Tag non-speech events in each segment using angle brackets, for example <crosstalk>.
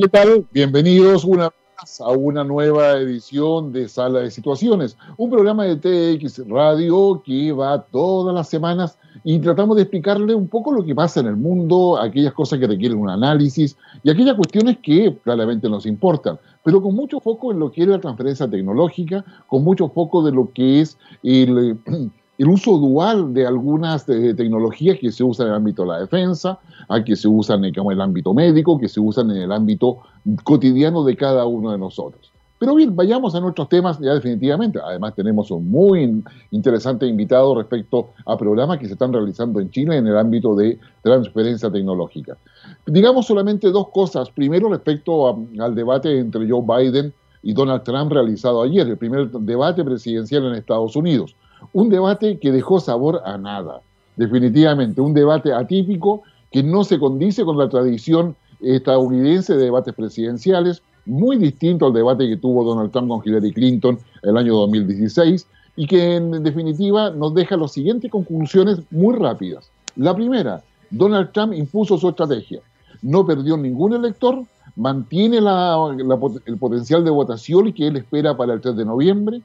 ¿Qué tal? Bienvenidos una vez a una nueva edición de Sala de Situaciones, un programa de TX Radio que va todas las semanas y tratamos de explicarle un poco lo que pasa en el mundo, aquellas cosas que requieren un análisis y aquellas cuestiones que claramente nos importan, pero con mucho foco en lo que es la transferencia tecnológica, con mucho foco de lo que es el <clears throat> el uso dual de algunas eh, tecnologías que se usan en el ámbito de la defensa, que se usan en el ámbito médico, que se usan en el ámbito cotidiano de cada uno de nosotros. Pero bien, vayamos a nuestros temas ya definitivamente. Además tenemos un muy interesante invitado respecto a programas que se están realizando en Chile en el ámbito de transferencia tecnológica. Digamos solamente dos cosas. Primero respecto al debate entre Joe Biden y Donald Trump realizado ayer, el primer debate presidencial en Estados Unidos. Un debate que dejó sabor a nada, definitivamente, un debate atípico que no se condice con la tradición estadounidense de debates presidenciales, muy distinto al debate que tuvo Donald Trump con Hillary Clinton el año 2016 y que en definitiva nos deja las siguientes conclusiones muy rápidas. La primera, Donald Trump impuso su estrategia, no perdió ningún elector, mantiene el potencial de votación que él espera para el 3 de noviembre,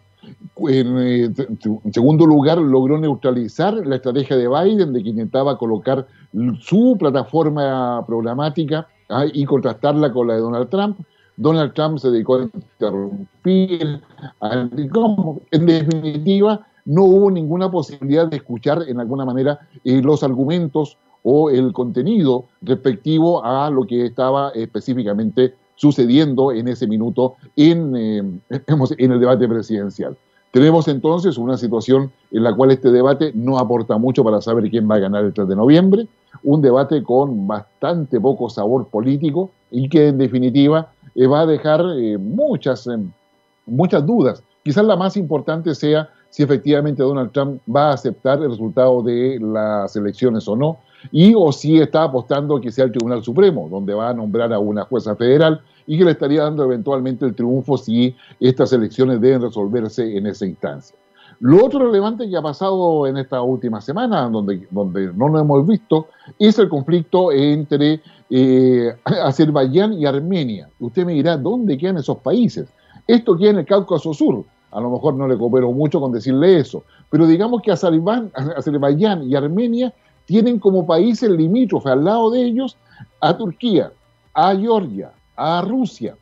eh, en, segundo lugar, logró neutralizar la estrategia de Biden de que intentaba colocar su plataforma programática ah, y contrastarla con la de Donald Trump. Donald Trump se dedicó a interrumpir. en definitiva, no hubo ninguna posibilidad de escuchar en alguna manera eh, los argumentos o el contenido respectivo a lo que estaba específicamente sucediendo en ese minuto en, eh, <laughs> en el debate presidencial. Tenemos entonces una situación en la cual este debate no aporta mucho para saber quién va a ganar el 3 de noviembre, un debate con bastante poco sabor político y que en definitiva eh, va a dejar eh, muchas, muchas dudas. Quizás la más importante sea si efectivamente Donald Trump va a aceptar el resultado de las elecciones o no, y o si está apostando que sea el Tribunal Supremo, donde va a nombrar a una jueza federal y que le estaría dando eventualmente el triunfo si estas elecciones deben resolverse en esa instancia. Lo otro relevante que ha pasado en esta última semana, donde, donde no lo hemos visto, es el conflicto entre eh, Azerbaiyán y Armenia. Usted me dirá, ¿dónde quedan esos países? Esto queda en el Cáucaso Sur. A lo mejor no le coopero mucho con decirle eso, pero digamos que Azerbaiyán y Armenia tienen como países limítrofes al lado de ellos a Turquía, a Georgia, a Rusia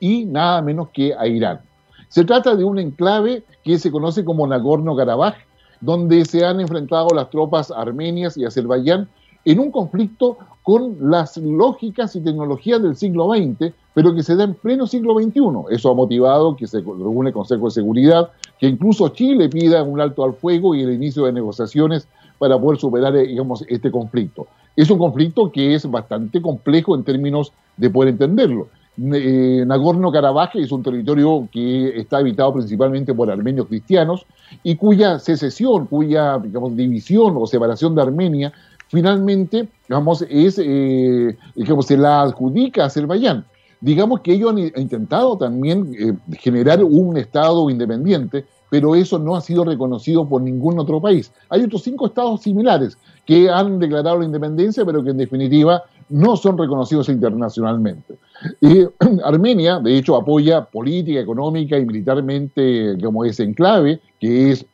y nada menos que a Irán. Se trata de un enclave que se conoce como Nagorno-Karabaj, donde se han enfrentado las tropas armenias y Azerbaiyán en un conflicto con las lógicas y tecnologías del siglo XX, pero que se da en pleno siglo XXI. Eso ha motivado que se reúne el Consejo de Seguridad, que incluso Chile pida un alto al fuego y el inicio de negociaciones para poder superar eh, digamos, este conflicto. Es un conflicto que es bastante complejo en términos de poder entenderlo. Eh, Nagorno-Karabaj es un territorio que está habitado principalmente por armenios cristianos y cuya secesión, cuya digamos, división o separación de Armenia finalmente digamos, es, eh, digamos, se la adjudica a Azerbaiyán. Digamos que ellos han intentado también generar un Estado independiente, pero eso no ha sido reconocido por ningún otro país. Hay otros cinco estados similares que han declarado la independencia, pero que en definitiva no son reconocidos internacionalmente. <clears throat> Armenia, de hecho, apoya política, económica y militarmente como ese enclave, que es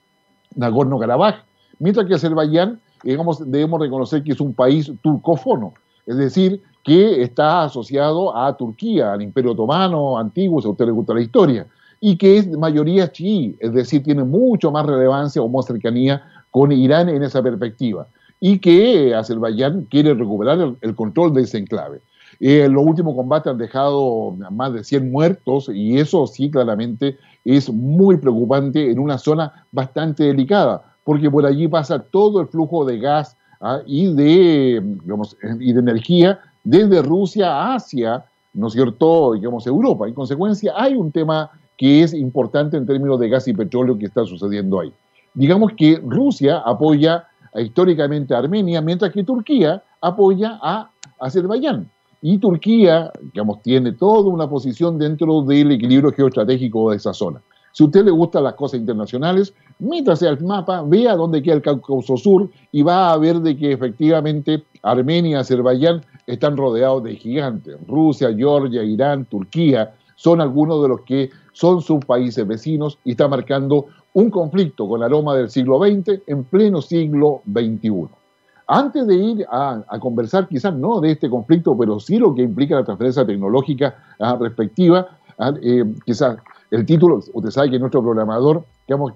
Nagorno-Karabaj, mientras que Azerbaiyán, digamos, debemos reconocer que es un país turcófono, es decir, que está asociado a Turquía, al Imperio Otomano antiguo, si a usted le gusta la historia y que es mayoría chií, es decir, tiene mucho más relevancia o más cercanía con Irán en esa perspectiva, y que Azerbaiyán quiere recuperar el, control de ese enclave. Eh, los últimos combates han dejado más de 100 muertos y eso sí claramente es muy preocupante en una zona bastante delicada, porque por allí pasa todo el flujo de gas ¿ah? y, de, y de energía desde Rusia hacia, ¿no es cierto?, digamos, Europa. En consecuencia, hay un tema que es importante en términos de gas y petróleo que está sucediendo ahí. Digamos que Rusia apoya históricamente a Armenia, mientras que Turquía apoya a Azerbaiyán. Y Turquía, digamos, tiene toda una posición dentro del equilibrio geoestratégico de esa zona. Si a usted le gustan las cosas internacionales, métase al mapa, vea dónde queda el Cáucaso Sur y va a ver de que efectivamente Armenia y Azerbaiyán están rodeados de gigantes. Rusia, Georgia, Irán, Turquía son algunos de los que son sus países vecinos y está marcando un conflicto con aroma del siglo XX en pleno siglo XXI. Antes de ir a, conversar, quizás no de este conflicto, pero sí lo que implica la transferencia tecnológica ah, respectiva, ah, eh, quizás el título, usted sabe que nuestro programador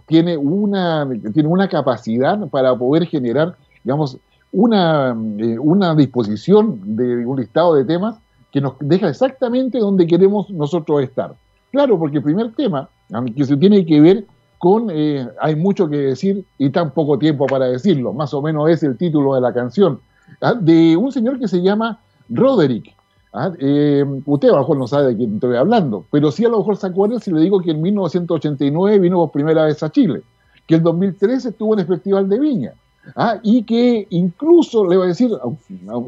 tiene, una, tiene una capacidad para poder generar digamos, una, eh, una disposición de un listado de temas que nos deja exactamente donde queremos nosotros estar. Claro, porque el primer tema, que se tiene que ver con, eh, hay mucho que decir y tan poco tiempo para decirlo, más o menos es el título de la canción, ¿ah? de un señor que se llama Roderick. ¿ah? Eh, usted a lo mejor no sabe de quién estoy hablando, pero sí a lo mejor se acuerda si le digo que en 1989 vino por primera vez a Chile, que en 2013 estuvo en el Festival de Viña, ¿ah? y que incluso, le voy a decir,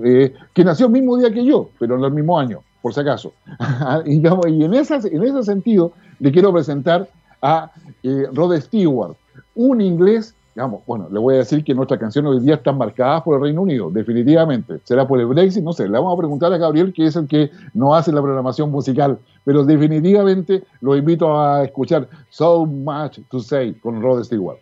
eh, que nació el mismo día que yo, pero no el mismo año, por si acaso. <laughs> y, y en, esas, en ese sentido le quiero presentar a eh, Rod Stewart, un inglés, digamos, bueno, le voy a decir que nuestras canciones hoy día están marcadas por el Reino Unido, definitivamente. ¿Será por el Brexit? No sé, le vamos a preguntar a Gabriel, que es el que no hace la programación musical, pero definitivamente lo invito a escuchar So Much to Say con Rod Stewart.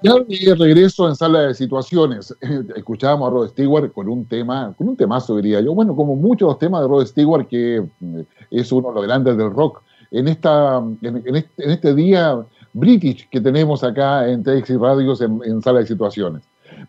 Ya de regreso en sala de situaciones, <laughs> escuchábamos a Rod Stewart con un tema, con un temazo diría yo, bueno, como muchos temas de Rod Stewart, que mm, es uno de los grandes del rock, en, esta, en, este, día British que tenemos acá en TX Radios en, sala de situaciones.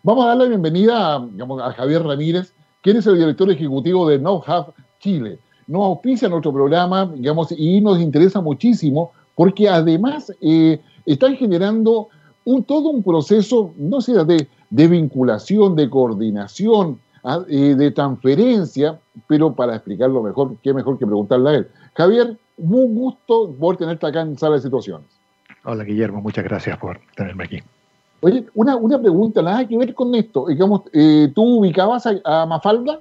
Vamos a dar la bienvenida a, Javier Ramírez, quien es el director ejecutivo de No Hub Chile. Nos auspicia nuestro programa, digamos, y nos interesa muchísimo porque además eh, están generando un, todo un proceso, no sé, de, de vinculación, de coordinación, ah, eh, de transferencia, pero para explicarlo mejor, qué mejor que preguntarle a él. Javier, un gusto por tenerte acá en Sala de Situaciones. Hola Guillermo, muchas gracias por tenerme aquí. Oye, una, una pregunta, nada que ver con esto. Digamos, eh, ¿Tú ubicabas a Mafalda?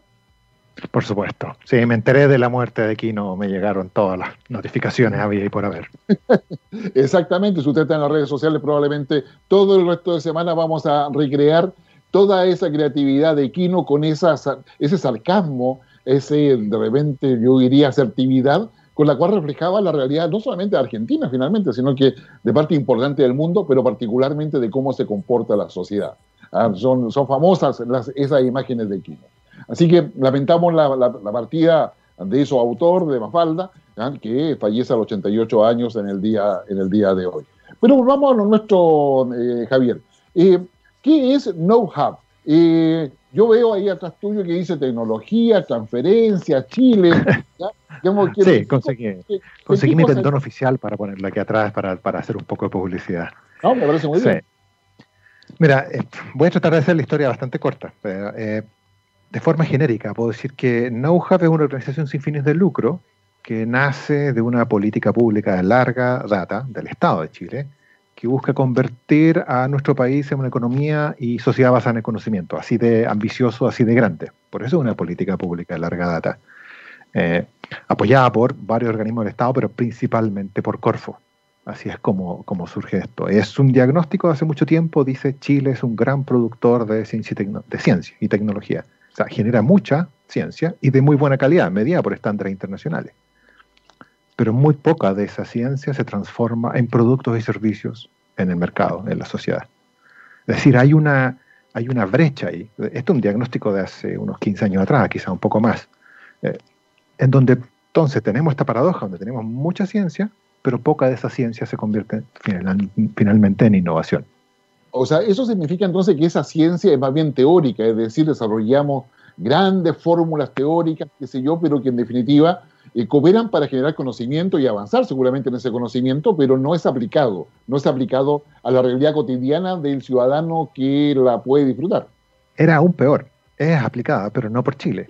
Por supuesto. Sí, me enteré de la muerte de Kino, me llegaron todas las notificaciones, había y por haber. <laughs> Exactamente, si usted está en las redes sociales, probablemente todo el resto de semana vamos a recrear toda esa creatividad de Kino con esa, ese sarcasmo, ese de repente yo diría asertividad, con la cual reflejaba la realidad no solamente de Argentina finalmente, sino que de parte importante del mundo, pero particularmente de cómo se comporta la sociedad. Ah, son, son famosas las, esas imágenes de Kino. Así que lamentamos la, partida de su autor, de Mafalda, que fallece a los 88 años en el día, en el día de hoy. Pero volvamos a lo nuestro, eh, Javier. Eh, ¿Qué es know-how? Eh, yo veo ahí atrás tuyo que dice tecnología, transferencia, Chile. <laughs> sí, conseguí, conseguí mi tendón oficial para ponerlo aquí atrás para, para, hacer un poco de publicidad. No, me parece muy bien. Mira, voy a tratar de hacer la historia bastante corta. Pero, de forma genérica, puedo decir que NoHub es una organización sin fines de lucro que nace de una política pública de larga data del Estado de Chile, que busca convertir a nuestro país en una economía y sociedad basada en el conocimiento, así de ambicioso, así de grande. Por eso es una política pública de larga data, eh, apoyada por varios organismos del Estado, pero principalmente por Corfo. Así es como, como surge esto. Es un diagnóstico de hace mucho tiempo, dice Chile es un gran productor de ciencia de ciencia y tecnología genera mucha ciencia y de muy buena calidad, medida por estándares internacionales. Pero muy poca de esa ciencia se transforma en productos y servicios en el mercado, en la sociedad. Es decir, hay una, hay una brecha ahí. Esto es un diagnóstico de hace unos 15 años atrás, quizá un poco más, eh, en donde entonces tenemos esta paradoja, donde tenemos mucha ciencia, pero poca de esa ciencia se convierte finalmente en innovación. O sea, eso significa entonces que esa ciencia es más bien teórica, es decir, desarrollamos grandes fórmulas teóricas, qué sé yo, pero que en definitiva eh, cooperan para generar conocimiento y avanzar seguramente en ese conocimiento, pero no es aplicado, no es aplicado a la realidad cotidiana del ciudadano que la puede disfrutar. Era aún peor, es aplicada, pero no por Chile.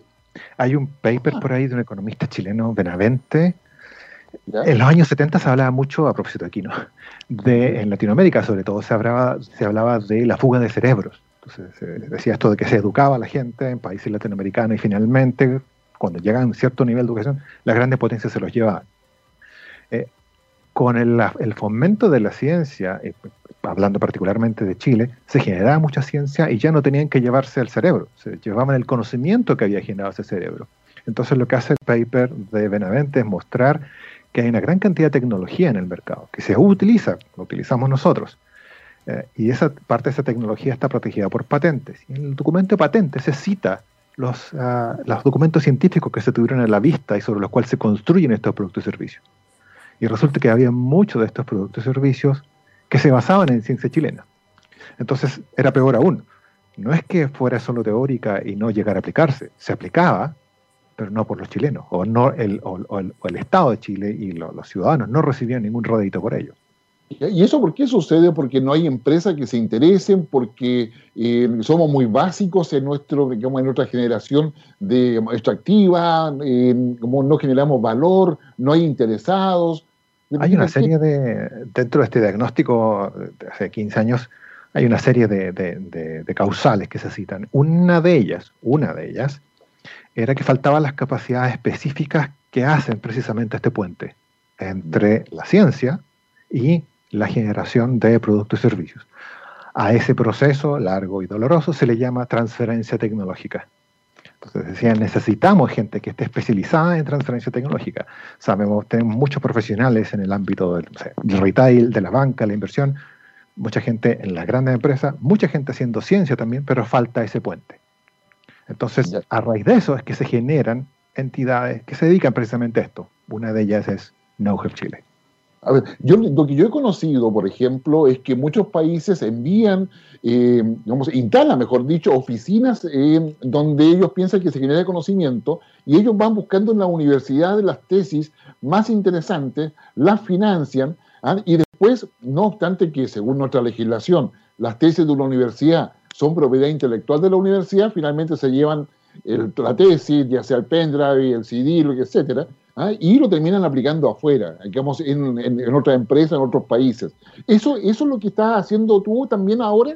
Hay un paper ah. por ahí de un economista chileno, Benavente, en los años 70 se hablaba mucho, a propósito de aquí, ¿no? De, en Latinoamérica sobre todo se hablaba, se hablaba de la fuga de cerebros. Entonces se decía esto de que se educaba a la gente en países latinoamericanos y finalmente cuando llegan a un cierto nivel de educación, las grandes potencias se los llevaban. Eh, con el, fomento de la ciencia, eh, hablando particularmente de Chile, se generaba mucha ciencia y ya no tenían que llevarse el cerebro, se llevaban el conocimiento que había generado ese cerebro. Entonces lo que hace el paper de Benavente es mostrar que hay una gran cantidad de tecnología en el mercado, que se utiliza, lo utilizamos nosotros, eh, y esa parte de esa tecnología está protegida por patentes. Y en el documento de patentes se cita los, ah, los documentos científicos que se tuvieron a la vista y sobre los cuales se construyen estos productos y servicios. Y resulta que había muchos de estos productos y servicios que se basaban en ciencia chilena. Entonces era peor aún. No es que fuera solo teórica y no llegara a aplicarse, se aplicaba, pero no por los chilenos, o, no el, o, el, Estado de Chile y los ciudadanos no recibían ningún rédito por ello. ¿Y eso por qué sucede? Porque no hay empresas que se interesen, porque eh, somos muy básicos en, nuestro, digamos, en nuestra generación de extractiva, como no generamos valor, no hay interesados. Hay una serie de, dentro de este diagnóstico de hace 15 años, hay una serie de, de, causales que se citan. Una de ellas, una de ellas, era que faltaban las capacidades específicas que hacen precisamente este puente entre la ciencia y la generación de productos y servicios. A ese proceso largo y doloroso se le llama transferencia tecnológica. Entonces decían, necesitamos gente que esté especializada en transferencia tecnológica. Sabemos, tenemos muchos profesionales en el ámbito del, retail, de la banca, la inversión, mucha gente en las grandes empresas, mucha gente haciendo ciencia también, pero falta ese puente. Entonces, a raíz de eso es que se generan entidades que se dedican precisamente a esto. Una de ellas es Know-How Chile. A ver, yo, lo que yo he conocido, por ejemplo, es que muchos países envían, eh, digamos, instalan, mejor dicho, oficinas donde ellos piensan que se genera conocimiento y ellos van buscando en la universidad las tesis más interesantes, las financian ¿ah? y después, no obstante que según nuestra legislación, las tesis de una universidad son propiedad intelectual de la universidad, finalmente se llevan la tesis, ya sea el pendrive, el CD, etcétera, ¿ah? y lo terminan aplicando afuera, digamos, en, en, otras empresas, en otros países. ¿Eso, ¿Eso es lo que estás haciendo tú también ahora?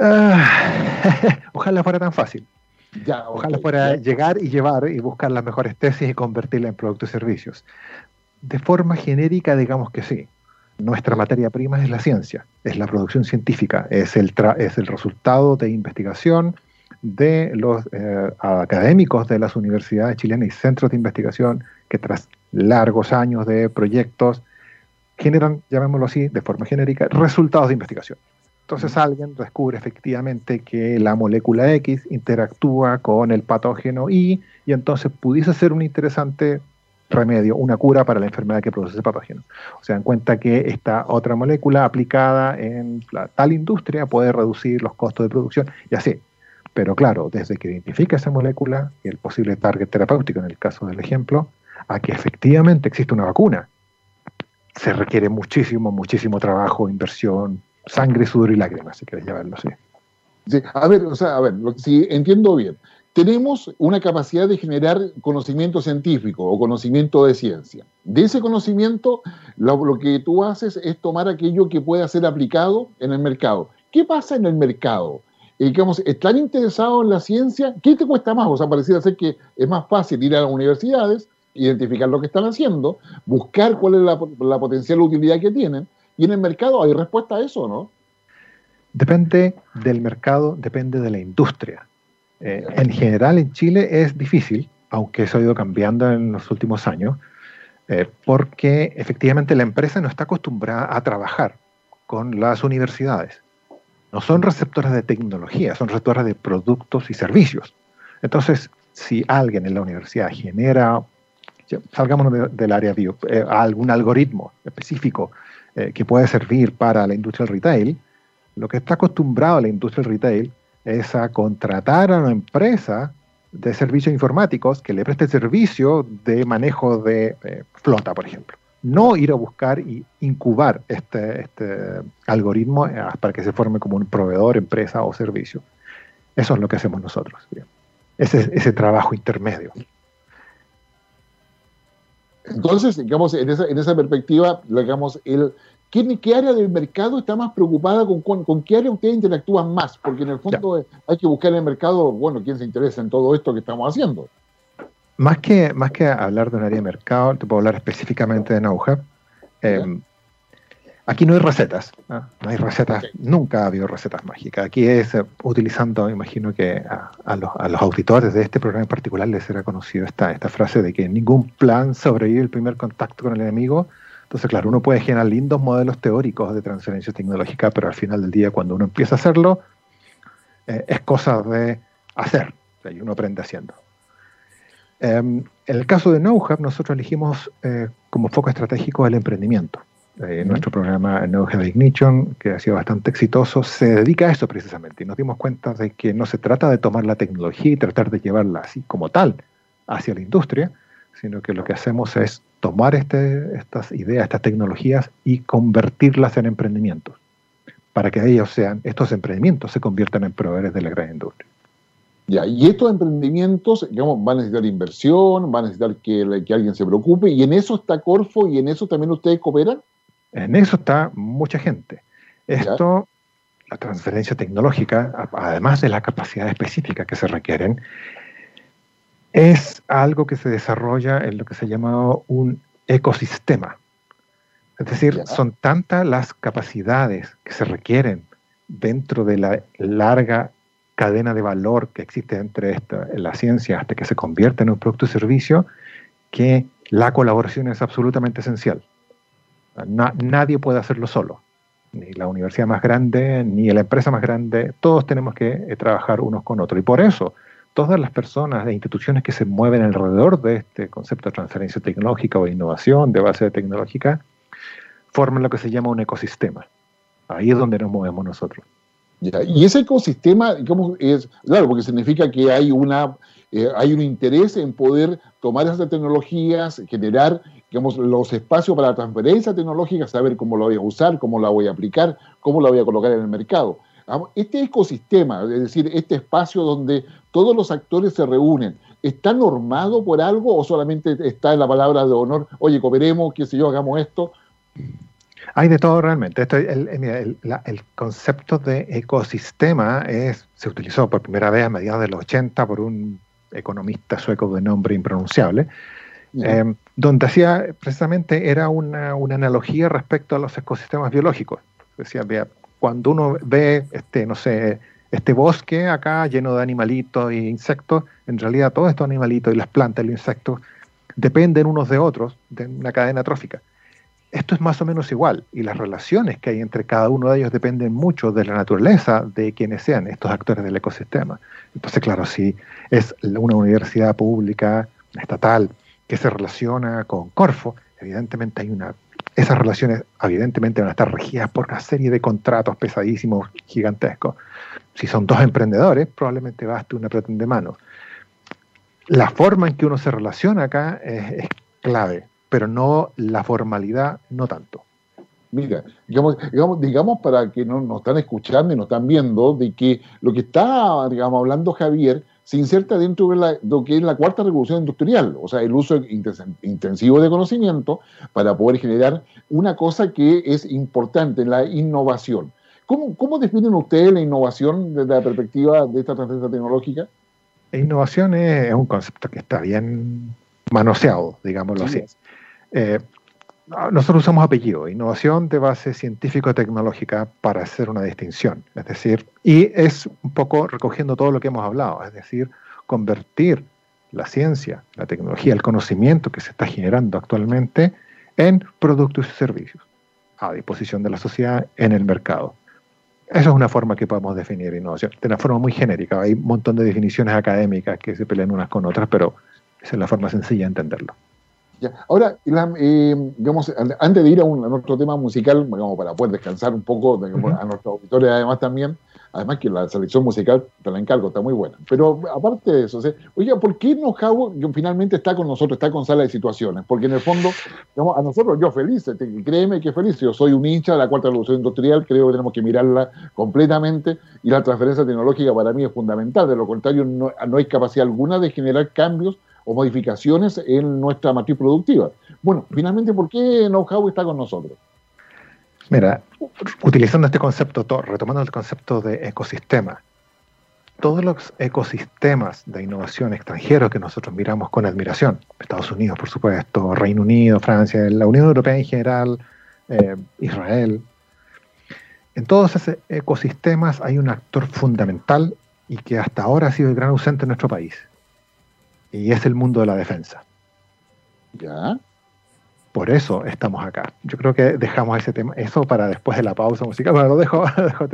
Ah, <laughs> ojalá fuera tan fácil. Ya, ojalá fuera llegar y llevar y buscar las mejores tesis y convertirlas en productos y servicios. De forma genérica, digamos que sí. Nuestra materia prima es la ciencia, es la producción científica, es el, es el resultado de investigación, de los eh, académicos de las universidades chilenas y centros de investigación que tras largos años de proyectos generan, llamémoslo así, de forma genérica, resultados de investigación. Entonces alguien descubre efectivamente que la molécula X interactúa con el patógeno Y y entonces pudiese ser un interesante remedio, una cura para la enfermedad que produce ese patógeno. O sea, en cuenta que esta otra molécula aplicada en tal industria puede reducir los costos de producción y así. Pero claro, desde que identifica esa molécula y el posible target terapéutico en el caso del ejemplo, a que efectivamente existe una vacuna, se requiere muchísimo, muchísimo trabajo, inversión, sangre, sudor y lágrimas, si quieres llamarlo así. Sí, a ver, o sea, a ver, si entiendo bien, tenemos una capacidad de generar conocimiento científico o conocimiento de ciencia. De ese conocimiento, lo, que tú haces es tomar aquello que pueda ser aplicado en el mercado. ¿Qué pasa en el mercado? eh, digamos, están interesados en la ciencia, ¿qué te cuesta más? O sea, pareciera ser que es más fácil ir a las universidades, identificar lo que están haciendo, buscar cuál es la, la potencial utilidad que tienen, y en el mercado hay respuesta a eso, ¿no? Depende del mercado, depende de la industria. Eh, en general en Chile es difícil, aunque eso ha ido cambiando en los últimos años, eh, porque efectivamente la empresa no está acostumbrada a trabajar con las universidades no son receptoras de tecnología, son receptoras de productos y servicios. Entonces, si alguien en la universidad genera, salgamos del área bio, eh, algún algoritmo específico eh, que puede servir para la industria del retail, lo que está acostumbrado a la industria del retail es a contratar a una empresa de servicios informáticos que le preste servicio de manejo de eh, flota, por ejemplo no ir a buscar y incubar este, este algoritmo eh, para que se forme como un proveedor, empresa o servicio. Eso es lo que hacemos nosotros. Ese, ese trabajo intermedio. Entonces, digamos, en esa, en esa perspectiva, digamos, el ¿qué, área del mercado está más preocupada con, con, qué área ustedes interactúan más? Porque en el fondo hay que buscar en el mercado, bueno, quién se interesa en todo esto que estamos haciendo. Más que, más que hablar de un área de mercado, te puedo hablar específicamente de NoHub. Eh, aquí no hay recetas, ¿no? hay recetas, nunca ha habido recetas mágicas. Aquí es eh, utilizando, imagino que a, los, a, los, auditores de este programa en particular les será conocido esta, esta frase de que ningún plan sobrevive el primer contacto con el enemigo. Entonces, claro, uno puede generar lindos modelos teóricos de transferencia tecnológica, pero al final del día, cuando uno empieza a hacerlo, eh, es cosa de hacer, y uno aprende haciendo. Em, en el caso de NoHub, nosotros elegimos eh, como foco estratégico el emprendimiento. Eh, nuestro programa NoHub Ignition, que ha sido bastante exitoso, se dedica a eso precisamente. Y nos dimos cuenta de que no se trata de tomar la tecnología y tratar de llevarla así como tal hacia la industria, sino que lo que hacemos es tomar este, estas ideas, estas tecnologías y convertirlas en emprendimientos, para que ellos sean, estos emprendimientos se conviertan en proveedores de la gran industria. Ya, y estos emprendimientos, digamos, van a necesitar inversión, van a necesitar que, que, alguien se preocupe, y en eso está Corfo y en eso también ustedes cooperan. En eso está mucha gente. Esto, la transferencia tecnológica, además de la capacidad específica que se requieren, es algo que se desarrolla en lo que se llama un ecosistema. Es decir, son tantas las capacidades que se requieren dentro de la larga cadena de valor que existe entre esta, la ciencia hasta que se convierte en un producto y servicio, que la colaboración es absolutamente esencial. nadie puede hacerlo solo, ni la universidad más grande, ni la empresa más grande, todos tenemos que eh, trabajar unos con otros. Y por eso, todas las personas e instituciones que se mueven alrededor de este concepto de transferencia tecnológica o innovación de base tecnológica, forman lo que se llama un ecosistema. Ahí es donde nos movemos nosotros. Y ese ecosistema, es, claro, porque significa que hay, una, eh, hay un interés en poder tomar esas tecnologías, generar, digamos, los espacios para la transferencia tecnológica, saber cómo lo voy a usar, cómo la voy a aplicar, cómo la voy a colocar en el mercado. Este ecosistema, es decir, este espacio donde todos los actores se reúnen, ¿está normado por algo o solamente está en la palabra de honor, oye, cooperemos, qué sé yo, hagamos esto? Hay de todo realmente. el, concepto de ecosistema es, se utilizó por primera vez a mediados de los 80 por un economista sueco de nombre impronunciable, em, donde hacía precisamente era una, analogía respecto a los ecosistemas biológicos. Decía, vea, cuando uno ve, este, no sé, este bosque acá lleno de animalitos e insectos, en realidad todos estos animalitos y las plantas y los insectos dependen unos de otros de una cadena trófica. Esto es más o menos igual y las relaciones que hay entre cada uno de ellos dependen mucho de la naturaleza de quienes sean estos actores del ecosistema. Entonces, claro, si es una universidad pública, estatal, que se relaciona con Corfo, evidentemente hay una... Esas relaciones evidentemente van a estar regidas por una serie de contratos pesadísimos, gigantescos. Si son dos emprendedores, probablemente baste una de manos. La forma en que uno se relaciona acá es clave pero no la formalidad, no tanto. Mira, digamos, digamos, digamos para que no, nos están escuchando y nos están viendo, de que lo que está, digamos, hablando Javier se inserta dentro de, lo que es la cuarta revolución industrial, o sea, el uso intensivo de conocimiento para poder generar una cosa que es importante, la innovación. ¿Cómo, cómo definen ustedes la innovación desde la perspectiva de esta transferencia tecnológica? La innovación es, un concepto que está bien manoseado, digámoslo así. Eh, nosotros usamos apellido, innovación de base científico-tecnológica para hacer una distinción. Es decir, y es un poco recogiendo todo lo que hemos hablado, es decir, convertir la ciencia, la tecnología, el conocimiento que se está generando actualmente en productos y servicios a disposición de la sociedad en el mercado. Esa es una forma que podemos definir innovación, de una forma muy genérica. Hay un montón de definiciones académicas que se pelean unas con otras, pero esa es la forma sencilla de entenderlo. Ahora, eh, digamos, antes de ir a, un, otro tema musical, digamos, para poder descansar un poco a nuestra auditoría además también, además que la selección musical, te la encargo, está muy buena. Pero aparte de eso, oiga, ¿por qué no finalmente está con nosotros, está con sala de situaciones? Porque en el fondo, digamos, a nosotros, yo feliz, créeme que feliz, yo soy un hincha de la cuarta revolución industrial, creo que tenemos que mirarla completamente y la transferencia tecnológica para mí es fundamental, de lo contrario no, hay capacidad alguna de generar cambios o modificaciones en nuestra matriz productiva. Bueno, finalmente, ¿por qué Know-How está con nosotros? Mira, utilizando este concepto, retomando el concepto de ecosistema, todos los ecosistemas de innovación extranjeros que nosotros miramos con admiración, Estados Unidos, por supuesto, Reino Unido, Francia, la Unión Europea en general, eh, Israel, en todos esos ecosistemas hay un actor fundamental y que hasta ahora ha sido el gran ausente en nuestro país, y es el mundo de la defensa. ¿Ya? Por eso estamos acá. Yo creo que dejamos ese tema, eso para después de la pausa musical. Bueno, lo dejo, <laughs> dejo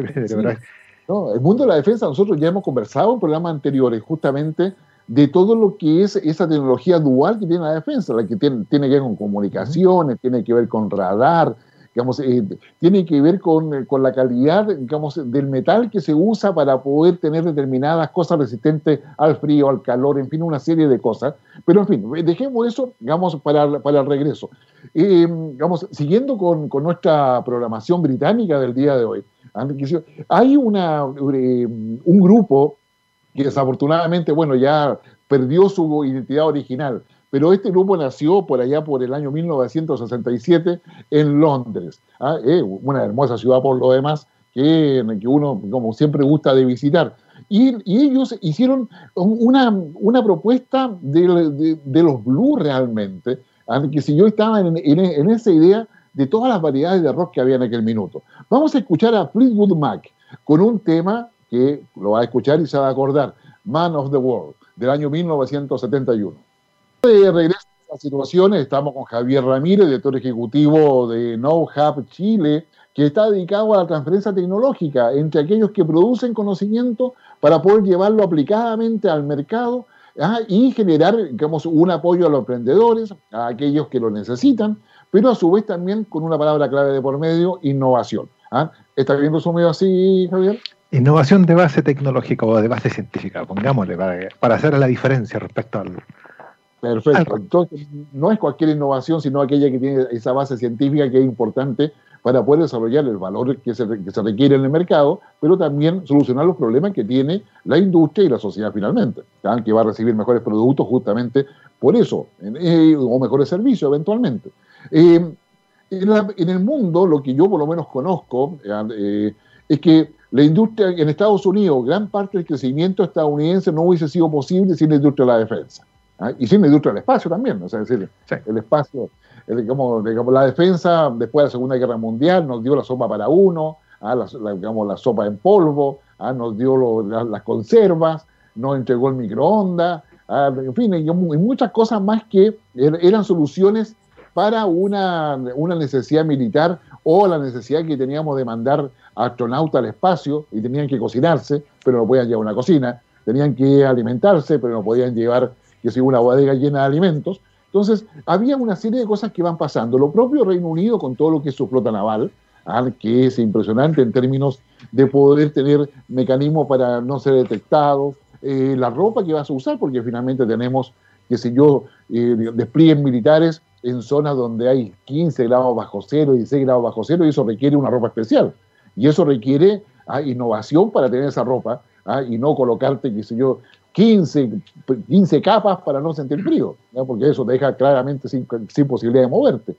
no, el mundo de la defensa, nosotros ya hemos conversado en programas anteriores justamente de todo lo que es esa tecnología dual que tiene la defensa, la que tiene, tiene que ver con comunicaciones, tiene que ver con radar, digamos, eh, tiene que ver con, eh, con, la calidad del metal que se usa para poder tener determinadas cosas resistentes al frío, al calor, en fin, una serie de cosas. Pero en fin, dejemos eso, digamos, para, para el regreso. Eh, siguiendo con, con, nuestra programación británica del día de hoy, hay una, un grupo que desafortunadamente, bueno, ya perdió su identidad original, pero este grupo nació por allá por el año 1967 en Londres, ¿ah? eh, una hermosa ciudad por lo demás, que, uno como siempre gusta de visitar. Y, ellos hicieron una, una propuesta de, de, los blues realmente, ¿ah? que si yo estaba en, en, esa idea de todas las variedades de rock que había en aquel minuto. Vamos a escuchar a Fleetwood Mac con un tema que lo va a escuchar y se va a acordar, Man of the World, del año 1971. De regreso a situaciones, estamos con Javier Ramírez, director ejecutivo de No Hub Chile, que está dedicado a la transferencia tecnológica entre aquellos que producen conocimiento para poder llevarlo aplicadamente al mercado ¿ah? y generar digamos, un apoyo a los emprendedores, a aquellos que lo necesitan, pero a su vez también con una palabra clave de por medio, innovación. ¿ah? ¿Está bien resumido así, Javier? Innovación de base tecnológica o de base científica, pongámosle, para hacer la diferencia respecto al, Perfecto. Entonces, no es cualquier innovación, sino aquella que tiene esa base científica que es importante para poder desarrollar el valor que se, requiere en el mercado, pero también solucionar los problemas que tiene la industria y la sociedad finalmente, que va a recibir mejores productos justamente por eso, eh, o mejores servicios eventualmente. Eh, en, el mundo, lo que yo por lo menos conozco, eh, es que la industria en Estados Unidos, gran parte del crecimiento estadounidense no hubiese sido posible sin la industria de la defensa. ¿Ah? y sin la industria del espacio también, o sea, es decir, el espacio, digamos, la defensa después de la Segunda Guerra Mundial nos dio la sopa para uno, ¿ah? la, digamos, la sopa en polvo, ¿ah? nos dio las conservas, nos entregó el microondas, en fin, y, muchas cosas más que er, eran soluciones para una, una, necesidad militar o la necesidad que teníamos de mandar astronautas al espacio y tenían que cocinarse, pero no podían llevar una cocina, tenían que alimentarse, pero no podían llevar que si una bodega llena de alimentos. Entonces, había una serie de cosas que van pasando. Lo propio Reino Unido con todo lo que es su flota naval, ¿ah? que es impresionante en términos de poder tener mecanismos para no ser detectados, eh, la ropa que vas a usar, porque finalmente tenemos, qué sé yo, eh, despliegues militares en zonas donde hay 15 grados bajo cero, 16 grados bajo cero, y eso requiere una ropa especial. Y eso requiere ¿ah? innovación para tener esa ropa, ¿ah? y no colocarte, qué sé yo, 15, 15 capas para no sentir frío, porque eso te deja claramente sin, posibilidad de moverte.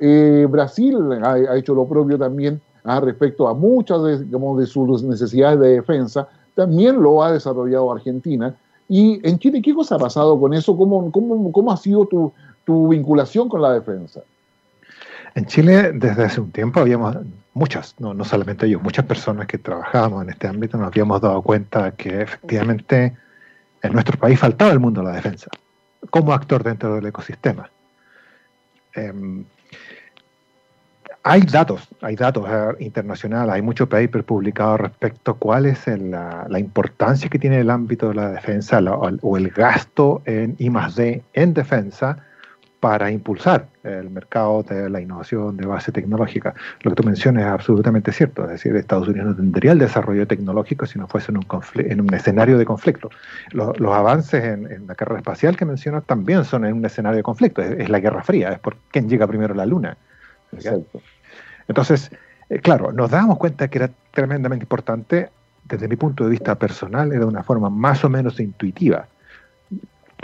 Eh, Brasil ha, hecho lo propio también respecto a muchas de, de sus necesidades de defensa, también lo ha desarrollado Argentina. Y en Chile, ¿qué cosa ha pasado con eso? ¿Cómo, cómo, cómo ha sido tu, tu vinculación con la defensa? En Chile, desde hace un tiempo, habíamos muchas, no, no solamente yo, muchas personas que trabajábamos en este ámbito nos habíamos dado cuenta que efectivamente en nuestro país faltaba el mundo de la defensa como actor dentro del ecosistema. Em, hay datos, hay datos eh, internacionales, hay muchos papers publicados respecto a cuál es la, importancia que tiene el ámbito de la defensa o el gasto en I D en defensa para impulsar el mercado de la innovación de base tecnológica. Lo que tú mencionas es absolutamente cierto, es decir, Estados Unidos no tendría el desarrollo tecnológico si no fuese en un, en un escenario de conflicto. Los, avances en, la carrera espacial que mencionas también son en un escenario de conflicto, es, la Guerra Fría, es por quién llega primero a la Luna. Entonces, eh, claro, nos damos cuenta que era tremendamente importante, desde mi punto de vista personal, era de una forma más o menos intuitiva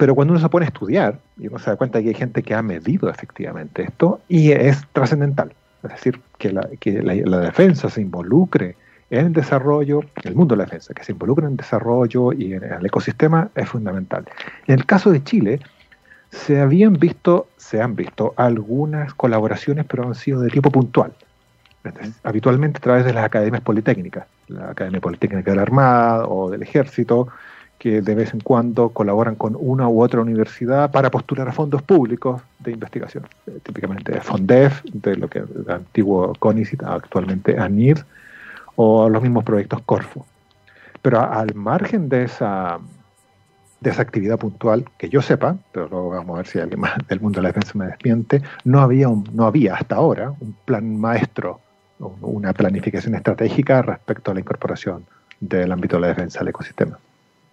pero cuando uno se pone a estudiar, y uno se da cuenta que hay gente que ha medido efectivamente esto y es trascendental. es decir, que la, que la, defensa se involucre en el desarrollo, el mundo de la defensa, que se involucre en el desarrollo y en el ecosistema es fundamental. En el caso de Chile, se habían visto, se han visto algunas colaboraciones, pero han sido de tipo puntual. Habitualmente a través de las academias politécnicas, la Academia Politécnica de la Armada o del Ejército, que de vez en cuando colaboran con una u otra universidad para postular fondos públicos de investigación, eh, típicamente FONDEF, de lo que el antiguo CONICIT, actualmente ANID, o los mismos proyectos Corfo. Pero al margen de esa, de esa actividad puntual, que yo sepa, pero luego vamos a ver si alguien más del mundo de la defensa me despiente, no había, no había hasta ahora un plan maestro, una planificación estratégica respecto a la incorporación del ámbito de la defensa al ecosistema.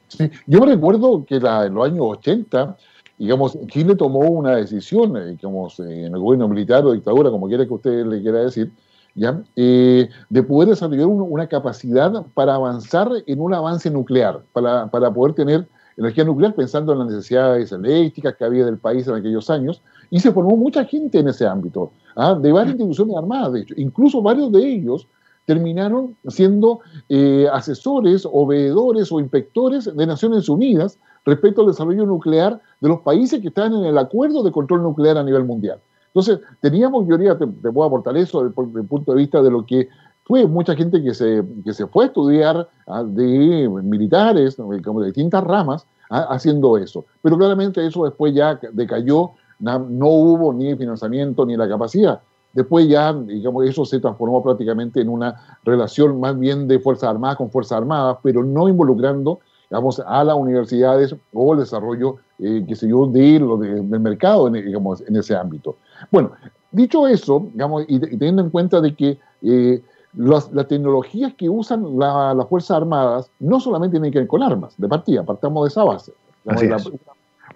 Sí. Yo recuerdo que en los años 80, digamos, Chile tomó una decisión, eh, digamos, en el gobierno militar o dictadura, como quiera que usted le quiera decir, ¿ya? Eh, de poder desarrollar una capacidad para avanzar en un avance nuclear, para, para poder tener energía nuclear pensando en las necesidades eléctricas que había del país en aquellos años, y se formó mucha gente en ese ámbito, ¿ah? de varias instituciones armadas, de hecho, incluso varios de ellos terminaron siendo eh, asesores o veedores o inspectores de Naciones Unidas respecto al desarrollo nuclear de los países que están en el acuerdo de control nuclear a nivel mundial. Entonces, teníamos, yo te, puedo aportar eso desde el punto de vista de lo que fue mucha gente que se, que se fue a estudiar de militares, como de distintas ramas, haciendo eso. Pero claramente eso después ya decayó, no hubo ni financiamiento ni la capacidad. Después ya, digamos, eso se transformó prácticamente en una relación más bien de Fuerzas Armadas con Fuerzas Armadas, pero no involucrando, digamos, a las universidades o el desarrollo, eh, que se yo, de, lo del mercado, en, digamos, en ese ámbito. Bueno, dicho eso, digamos, y, teniendo en cuenta de que eh, las, tecnologías que usan las Fuerzas Armadas no solamente tienen que ver con armas, de partida, partamos de esa base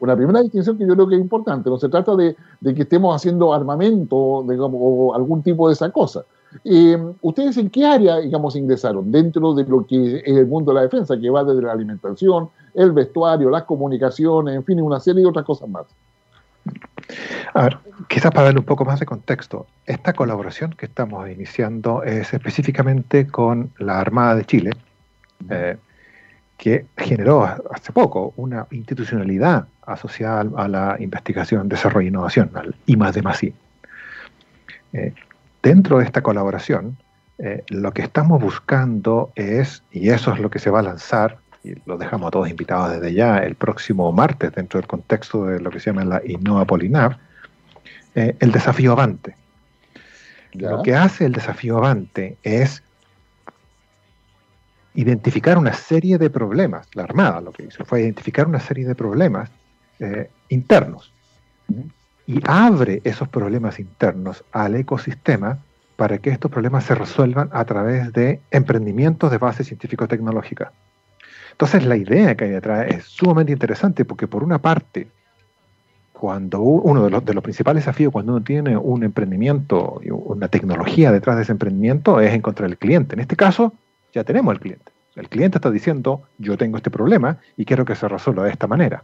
una primera distinción que yo creo que es importante. No se trata de, que estemos haciendo armamento digamos, o algún tipo de esa cosa. Eh, ¿Ustedes en qué área, digamos, ingresaron dentro de lo que es el mundo de la defensa, que va desde la alimentación, el vestuario, las comunicaciones, en fin, una serie de otras cosas más? A ver, quizás para darle un poco más de contexto, esta colaboración que estamos iniciando es específicamente con la Armada de Chile, eh, que generó hace poco una institucionalidad asociada a la investigación, desarrollo e innovación, al I más de más I. Eh, dentro de esta colaboración, eh, lo que estamos buscando es, y eso es lo que se va a lanzar, y lo dejamos a todos invitados desde ya, el próximo martes, dentro del contexto de lo que se llama la Innova Polinar, eh, el desafío Avante. Lo que hace el desafío Avante es identificar una serie de problemas. La Armada lo que hizo fue identificar una serie de problemas eh, internos y abre esos problemas internos al ecosistema para que estos problemas se resuelvan a través de emprendimientos de base científico-tecnológica. Entonces la idea que hay detrás es sumamente interesante porque por una parte, cuando uno de los, de los principales desafíos cuando uno tiene un emprendimiento una tecnología detrás de ese emprendimiento es encontrar el cliente. En este caso, ya tenemos el cliente. El cliente está diciendo, yo tengo este problema y quiero que se resuelva de esta manera.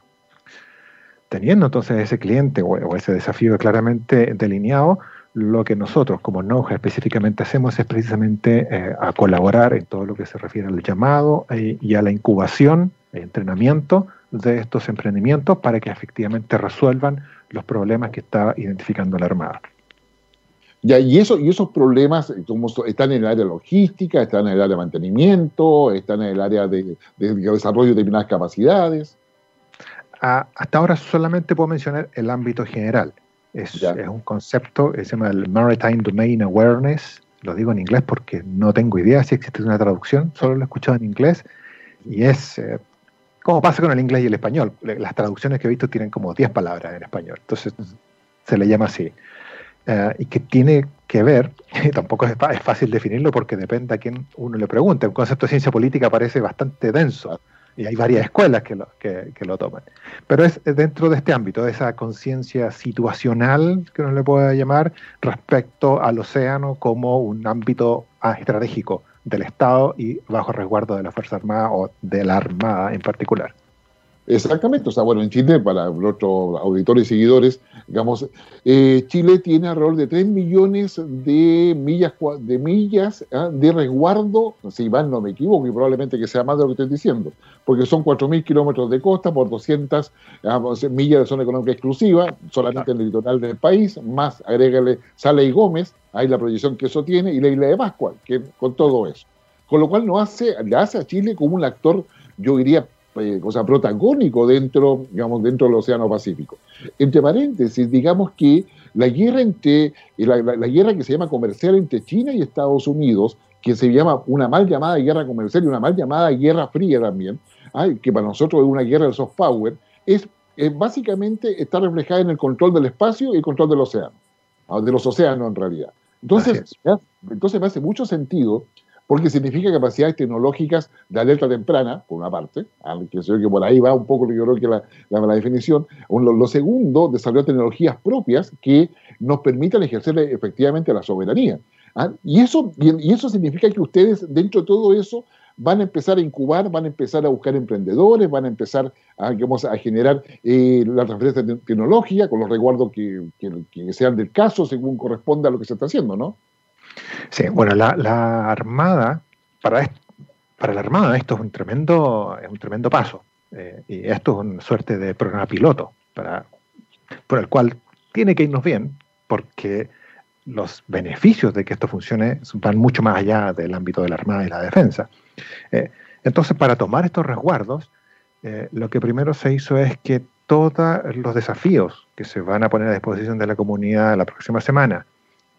Teniendo entonces ese cliente o, ese desafío claramente delineado, lo que nosotros como Noja específicamente hacemos es precisamente eh, a colaborar en todo lo que se refiere al llamado eh, y a la incubación, e entrenamiento de estos emprendimientos para que efectivamente resuelvan los problemas que está identificando la Armada. Ya, y, eso, y esos problemas como están en el área logística, están en el área de mantenimiento, están en el área de, desarrollo de determinadas capacidades. Ah, hasta ahora solamente puedo mencionar el ámbito general. Es, es, un concepto que se llama el Maritime Domain Awareness. Lo digo en inglés porque no tengo idea si existe una traducción, solo lo he escuchado en inglés. Y es, eh, como pasa con el inglés y el español, las traducciones que he visto tienen como 10 palabras en español. Entonces se le llama así. Eh, y que tiene que ver, <laughs> y tampoco es, fácil definirlo porque depende a quién uno le pregunte. Un concepto de ciencia política parece bastante denso y hay varias escuelas que lo, que, lo toman. Pero es dentro de este ámbito, de esa conciencia situacional, que uno le puede llamar, respecto al océano como un ámbito estratégico del Estado y bajo resguardo de la Fuerza Armada o de la Armada en particular. Exactamente, o sea, bueno, en Chile, para nuestros auditores y seguidores, digamos, eh, Chile tiene alrededor de 3 millones de millas de millas ¿ah? de resguardo, si van no me equivoco, y probablemente que sea más de lo que estoy diciendo, porque son 4.000 kilómetros de costa por 200 millas de zona económica exclusiva, solamente en el litoral del país, más agrégale Sala y Gómez, ahí la proyección que eso tiene, y la isla de Pascua, que con todo eso. Con lo cual nos hace, le hace a Chile como un actor, yo diría, eh, cosa protagónico dentro, digamos, dentro del Océano Pacífico. Entre paréntesis, digamos que la guerra entre la, guerra que se llama comercial entre China y Estados Unidos, que se llama una mal llamada guerra comercial y una mal llamada guerra fría también, que para nosotros es una guerra de soft power, es, básicamente está reflejada en el control del espacio y el control del océano, de los océanos en realidad. Entonces, entonces me hace mucho sentido porque significa capacidades tecnológicas de alerta temprana, por una parte, que sé que por ahí va un poco yo creo que la, la, definición. Lo, segundo, desarrollar tecnologías propias que nos permitan ejercer efectivamente la soberanía. ¿ah? Y, eso, y eso significa que ustedes, dentro de todo eso, van a empezar a incubar, van a empezar a buscar emprendedores, van a empezar a, a generar eh, la transferencia tecnológica con los resguardos que, que, sean del caso según corresponda a lo que se está haciendo, ¿no? Sí, bueno, la, Armada, para, para la Armada esto es un tremendo, es un tremendo paso. Eh, y esto es una suerte de programa piloto para, por el cual tiene que irnos bien, porque los beneficios de que esto funcione van mucho más allá del ámbito de la Armada y la defensa. Eh, entonces, para tomar estos resguardos, eh, lo que primero se hizo es que todos los desafíos que se van a poner a disposición de la comunidad la próxima semana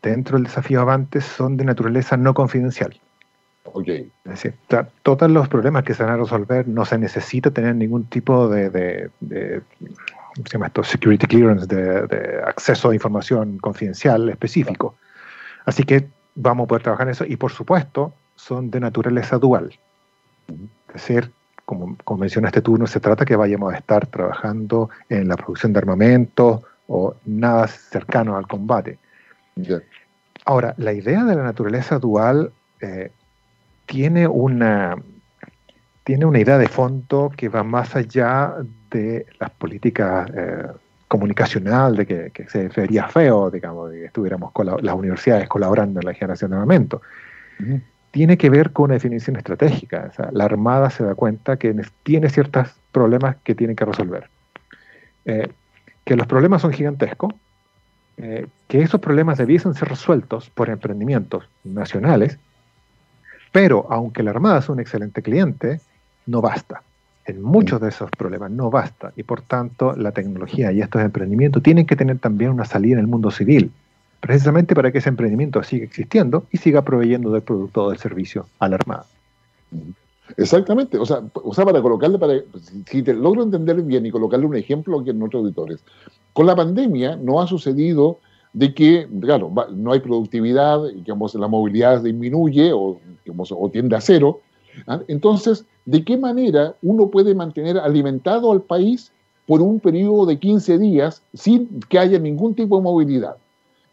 dentro del desafío Avantes son de naturaleza no confidencial. Okay. Es decir, todos los problemas que se van a resolver no se necesita tener ningún tipo de, de, ¿cómo se llama esto? Security clearance, de, acceso a información confidencial específico. Así que vamos a poder trabajar en eso y por supuesto son de naturaleza dual. Es decir, como, como mencionaste tú, no se trata que vayamos a estar trabajando en la producción de armamento o nada cercano al combate Ahora, la idea de la naturaleza dual eh, tiene, una, tiene una idea de fondo que va más allá de las políticas eh, comunicacional, de que, se vería feo, digamos, de que estuviéramos con las universidades colaborando en la generación de armamento. Tiene que ver con una definición estratégica. la Armada se da cuenta que tiene ciertos problemas que tiene que resolver. Eh, que los problemas son gigantescos, eh, que esos problemas debiesen ser resueltos por emprendimientos nacionales, pero aunque la Armada es un excelente cliente, no basta. En muchos de esos problemas no basta y por tanto la tecnología y estos emprendimientos tienen que tener también una salida en el mundo civil, precisamente para que ese emprendimiento siga existiendo y siga proveyendo del producto o del servicio a la Armada. Exactamente, o sea, o sea para colocarle, para, si te logro entender bien y colocarle un ejemplo aquí en nuestros auditores, con la pandemia no ha sucedido de que, claro, no hay productividad, digamos, la movilidad disminuye o, o tiende a cero. ¿ah? Entonces, ¿de qué manera uno puede mantener alimentado al país por un periodo de 15 días sin que haya ningún tipo de movilidad?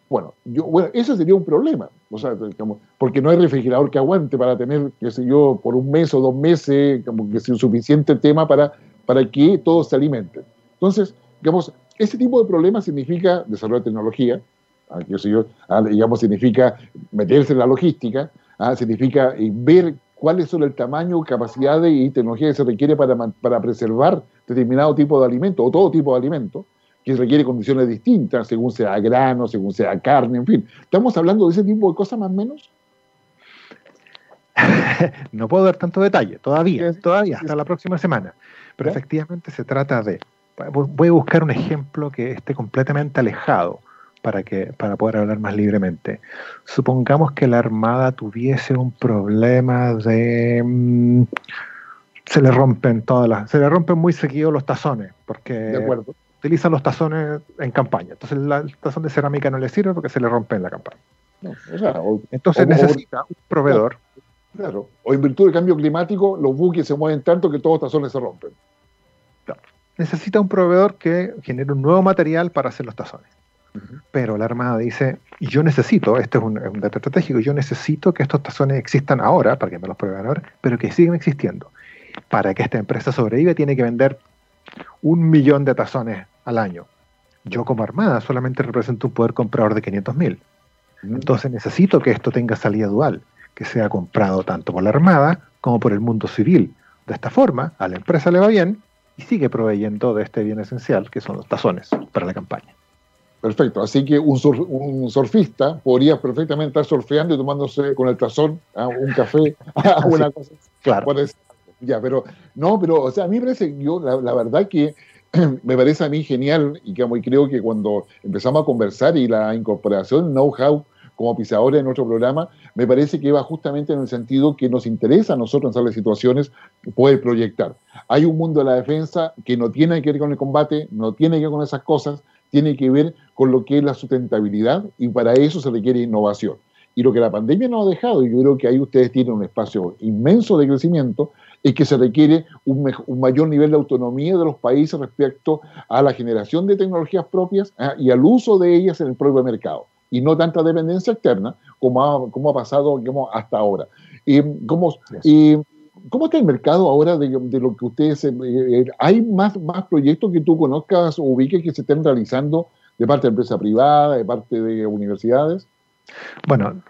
Bueno, yo, bueno, ese sería un problema, o sea, porque no hay refrigerador que aguante para tener, qué sé yo, por un mes o dos meses, como que sea suficiente tema para, para que todos se alimenten. Entonces, digamos, ese tipo de problemas significa desarrollar tecnología, ah, sé yo, ah, digamos, significa meterse en la logística, ah, significa eh, ver cuáles son el tamaño, capacidades y tecnología que se requiere para, para preservar determinado tipo de alimento o todo tipo de alimento que requiere condiciones distintas, según sea grano, según sea carne, en fin. ¿Estamos hablando de ese tipo de cosas más o menos? <laughs> no puedo dar tanto detalle, todavía, todavía, hasta la próxima semana. Pero efectivamente se trata de, voy a buscar un ejemplo que esté completamente alejado para, que, para poder hablar más libremente. Supongamos que la Armada tuviese un problema de... Mm, se le rompen todas las... Se le rompen muy seguido los tazones, porque... De acuerdo utilizan los tazones en campaña. Entonces el tazón de cerámica no le sirve porque se le rompe en la campaña. Entonces necesita un proveedor. Claro, o en virtud del cambio climático, los buques se mueven tanto que todos los tazones se rompen. Necesita un proveedor que genere un nuevo material para hacer los tazones. Pero la Armada dice, yo necesito, este es un, un, dato estratégico, yo necesito que estos tazones existan ahora, para que me los prueben ahora, pero que sigan existiendo. Para que esta empresa sobreviva tiene que vender un millón de tazones al año. Yo como Armada solamente represento un poder comprador de 500 mil. Entonces necesito que esto tenga salida dual, que sea comprado tanto por la Armada como por el mundo civil. De esta forma, a la empresa le va bien y sigue proveyendo de este bien esencial, que son los tazones para la campaña. Perfecto, así que un, surfista podría perfectamente estar surfeando y tomándose con el tazón a un café, <laughs> a una cosa. Claro. <laughs> Ya, pero no, pero, o sea, a mí me parece, yo, la, verdad que <clears throat> me parece a mí genial y, que, creo que cuando empezamos a conversar y la incorporación know-how como pisadores en nuestro programa, me parece que va justamente en el sentido que nos interesa a nosotros en esas situaciones poder proyectar. Hay un mundo de la defensa que no tiene que ver con el combate, no tiene que ver con esas cosas, tiene que ver con lo que es la sustentabilidad y para eso se requiere innovación. Y lo que la pandemia nos ha dejado, y yo creo que ahí ustedes tienen un espacio inmenso de crecimiento, es que se requiere un, mayor nivel de autonomía de los países respecto a la generación de tecnologías propias ah, y al uso de ellas en el propio mercado y no tanta dependencia externa como ha, como ha pasado hasta ahora. Y, ¿cómo, y, ¿Cómo está el mercado ahora de, lo que ustedes... Eh, eh, ¿Hay más, más proyectos que tú conozcas o ubiques que se estén realizando de parte de empresa privada, de parte de universidades? Bueno,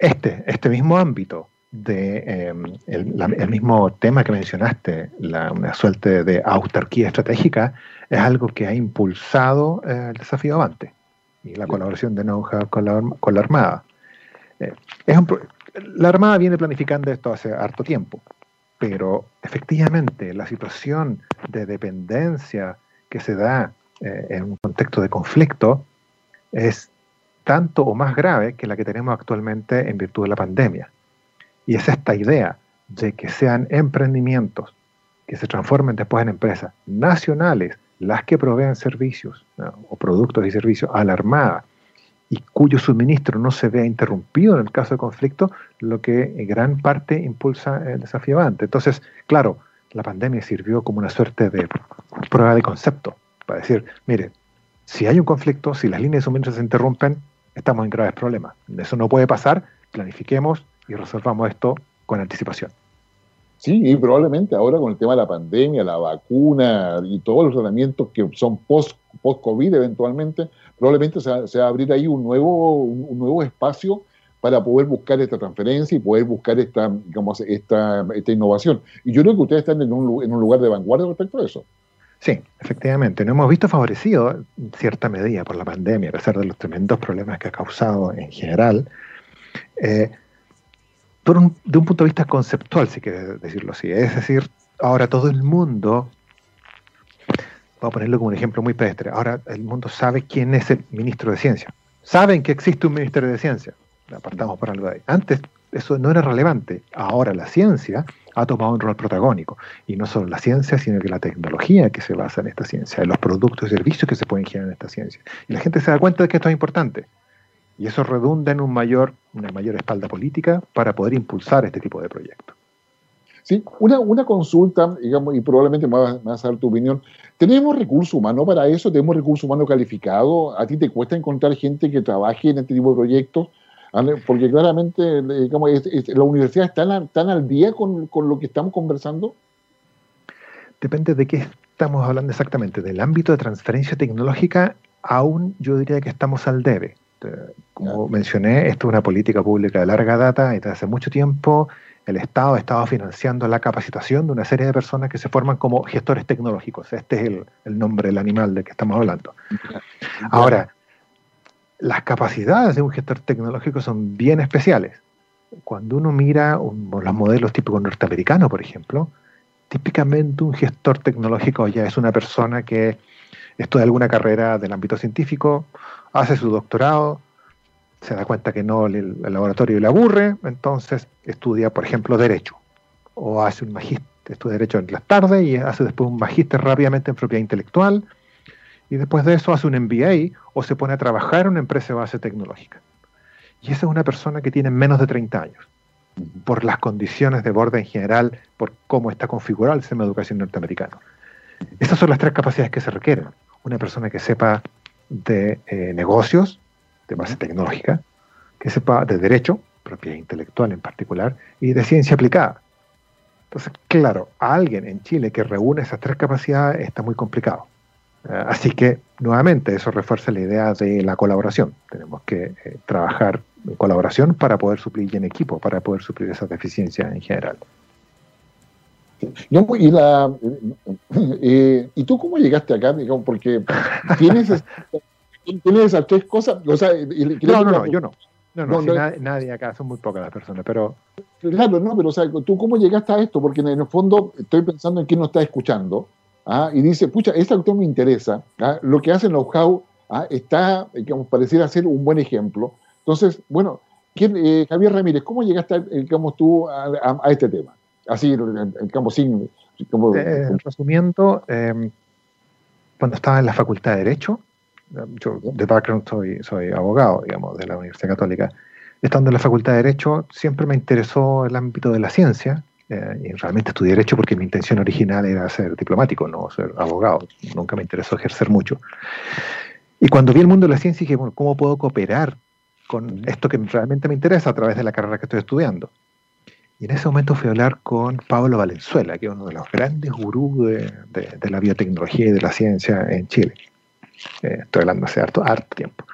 este, este mismo ámbito de em, el, mismo tema que mencionaste, la, una suerte de autarquía estratégica, es algo que ha impulsado eh, el desafío Avante y la colaboración de know-how con la, Armada. Eh, es la Armada viene planificando esto hace harto tiempo, pero efectivamente la situación de dependencia que se da eh, en un contexto de conflicto es tanto o más grave que la que tenemos actualmente en virtud de la pandemia. Y es esta idea de que sean emprendimientos que se transformen después en empresas nacionales las que provean servicios o productos y servicios a la Armada y cuyo suministro no se vea interrumpido en el caso de conflicto, lo que en gran parte impulsa el desafío avante. Entonces, claro, la pandemia sirvió como una suerte de prueba de concepto para decir, mire, si hay un conflicto, si las líneas de suministro se interrumpen, estamos en graves problemas. Eso no puede pasar, planifiquemos y resolvamos esto con anticipación. Sí, y probablemente ahora con el tema de la pandemia, la vacuna y todos los tratamientos que son post-COVID eventualmente, probablemente se, va a abrir ahí un nuevo, un nuevo espacio para poder buscar esta transferencia y poder buscar esta, digamos, esta, esta innovación. Y yo creo que ustedes están en un, en un lugar de vanguardia respecto a eso. Sí, efectivamente. Nos hemos visto favorecidos en cierta medida por la pandemia, a pesar de los tremendos problemas que ha causado en general. Eh, de un punto de vista conceptual, si quieres decirlo así. Es decir, ahora todo el mundo, voy a ponerlo como un ejemplo muy pedestre, ahora el mundo sabe quién es el ministro de Ciencia. Saben que existe un Ministerio de Ciencia. Apartamos por algo de ahí. Antes eso no era relevante. Ahora la ciencia ha tomado un rol protagónico. Y no solo la ciencia, sino que la tecnología que se basa en esta ciencia, en los productos y servicios que se pueden generar en esta ciencia. Y la gente se da cuenta de que esto es importante. Y eso redunda en un mayor, una mayor espalda política para poder impulsar este tipo de proyectos. Sí, una, una consulta, digamos, y probablemente me vas, a dar tu opinión. ¿Tenemos recurso humano para eso? ¿Tenemos recurso humano calificado? ¿A ti te cuesta encontrar gente que trabaje en este tipo de proyectos? Porque claramente, digamos, la universidad está tan al día con, con lo que estamos conversando. Depende de qué estamos hablando exactamente. Del ámbito de transferencia tecnológica, aún yo diría que estamos al debe. Este, como mencioné, esto es una política pública de larga data y desde hace mucho tiempo el Estado ha estado financiando la capacitación de una serie de personas que se forman como gestores tecnológicos. Este es el, nombre del animal del que estamos hablando. Ahora, las capacidades de un gestor tecnológico son bien especiales. Cuando uno mira los modelos típicos norteamericanos, por ejemplo, típicamente un gestor tecnológico ya es una persona que estudia alguna carrera del ámbito científico, hace su doctorado, se da cuenta que no el, laboratorio le aburre, entonces estudia, por ejemplo, Derecho, o hace un magíster, estudia Derecho en las tardes y hace después un magíster rápidamente en propiedad intelectual, y después de eso hace un MBA o se pone a trabajar en una empresa de base tecnológica. Y esa es una persona que tiene menos de 30 años, por las condiciones de borde en general, por cómo está configurado el sistema de educación norteamericano. Estas son las tres capacidades que se requieren. Una persona que sepa de eh, negocios, de base tecnológica, que sepa de derecho, propiedad intelectual en particular, y de ciencia aplicada. Entonces, claro, a alguien en Chile que reúne esas tres capacidades está muy complicado. Eh, así que, nuevamente, eso refuerza la idea de la colaboración. Tenemos que eh, trabajar en colaboración para poder suplir en equipo, para poder suplir esas deficiencias en general. Y, la, eh, ¿Y tú cómo llegaste acá? Digamos, porque tienes, <laughs> tienes esas tres cosas. O sea, no, no, no, yo no. No, no, nadie, acá, son muy pocas las personas, pero... Claro, no, pero o sea, ¿tú cómo llegaste a esto? Porque en el fondo estoy pensando en quién nos está escuchando, ¿ah? y dice, pucha, esta cuestión me interesa, ¿ah? lo que hace Know-how ¿ah? está, digamos, pareciera ser un buen ejemplo. Entonces, bueno, eh, Javier Ramírez, ¿cómo llegaste, digamos, tú a, este tema? Así, digamos, sin... Como, eh, resumiendo, em, cuando estaba en la Facultad de Derecho, yo de background soy, soy abogado, digamos, de la Universidad Católica. Estando en la Facultad de Derecho, siempre me interesó el ámbito de la ciencia, eh, y realmente estudié Derecho porque mi intención original era ser diplomático, no ser abogado. Nunca me interesó ejercer mucho. Y cuando vi el mundo de la ciencia dije, bueno, ¿cómo puedo cooperar con esto que realmente me interesa a través de la carrera que estoy estudiando? Y en ese momento fui a hablar con Pablo Valenzuela, que es uno de los grandes gurús de, de la biotecnología y de la ciencia en Chile. Eh, estoy hablando hace harto, harto tiempo,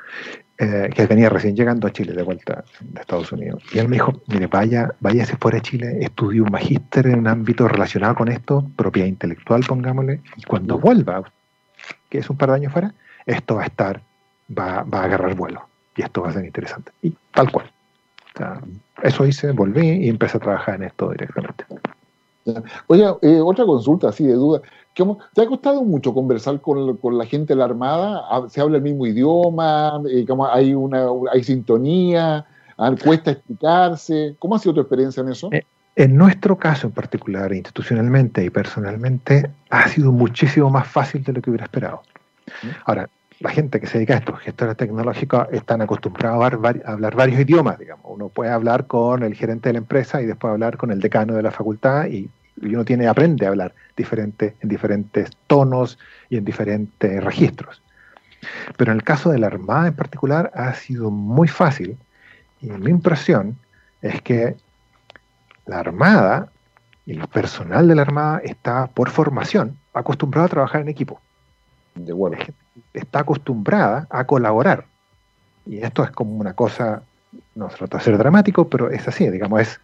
eh, que venía recién llegando a Chile de vuelta de Estados Unidos. Y él me dijo, mire, vaya, váyase fuera de Chile, estudie un magíster en un ámbito relacionado con esto, propiedad intelectual, pongámosle, y cuando vuelva, que es un par de años fuera, esto va a estar, va, va a agarrar vuelo, y esto va a ser interesante. Y tal cual. Eso hice, volví y empecé a trabajar en esto directamente. Oye, eh, otra consulta así de duda. ¿Te ha costado mucho conversar con, la gente de la Armada? ¿Se habla el mismo idioma? Eh, ¿Hay, una, ¿Hay sintonía? Ah, ¿Cuesta explicarse? ¿Cómo ha sido tu experiencia en eso? Eh, en nuestro caso en particular, institucionalmente y personalmente, ha sido muchísimo más fácil de lo que hubiera esperado. Ahora, la gente que se dedica a esto, gestores tecnológicos, están acostumbrados a, hablar varios idiomas, digamos. Uno puede hablar con el gerente de la empresa y después hablar con el decano de la facultad y uno tiene, aprende a hablar diferente, en diferentes tonos y en diferentes registros. Pero en el caso de la Armada en particular ha sido muy fácil y mi impresión es que la Armada y el personal de la Armada está por formación acostumbrado a trabajar en equipo. De Está acostumbrada a colaborar. Y esto es como una cosa, no se trata de ser dramático, pero es así, digamos, es,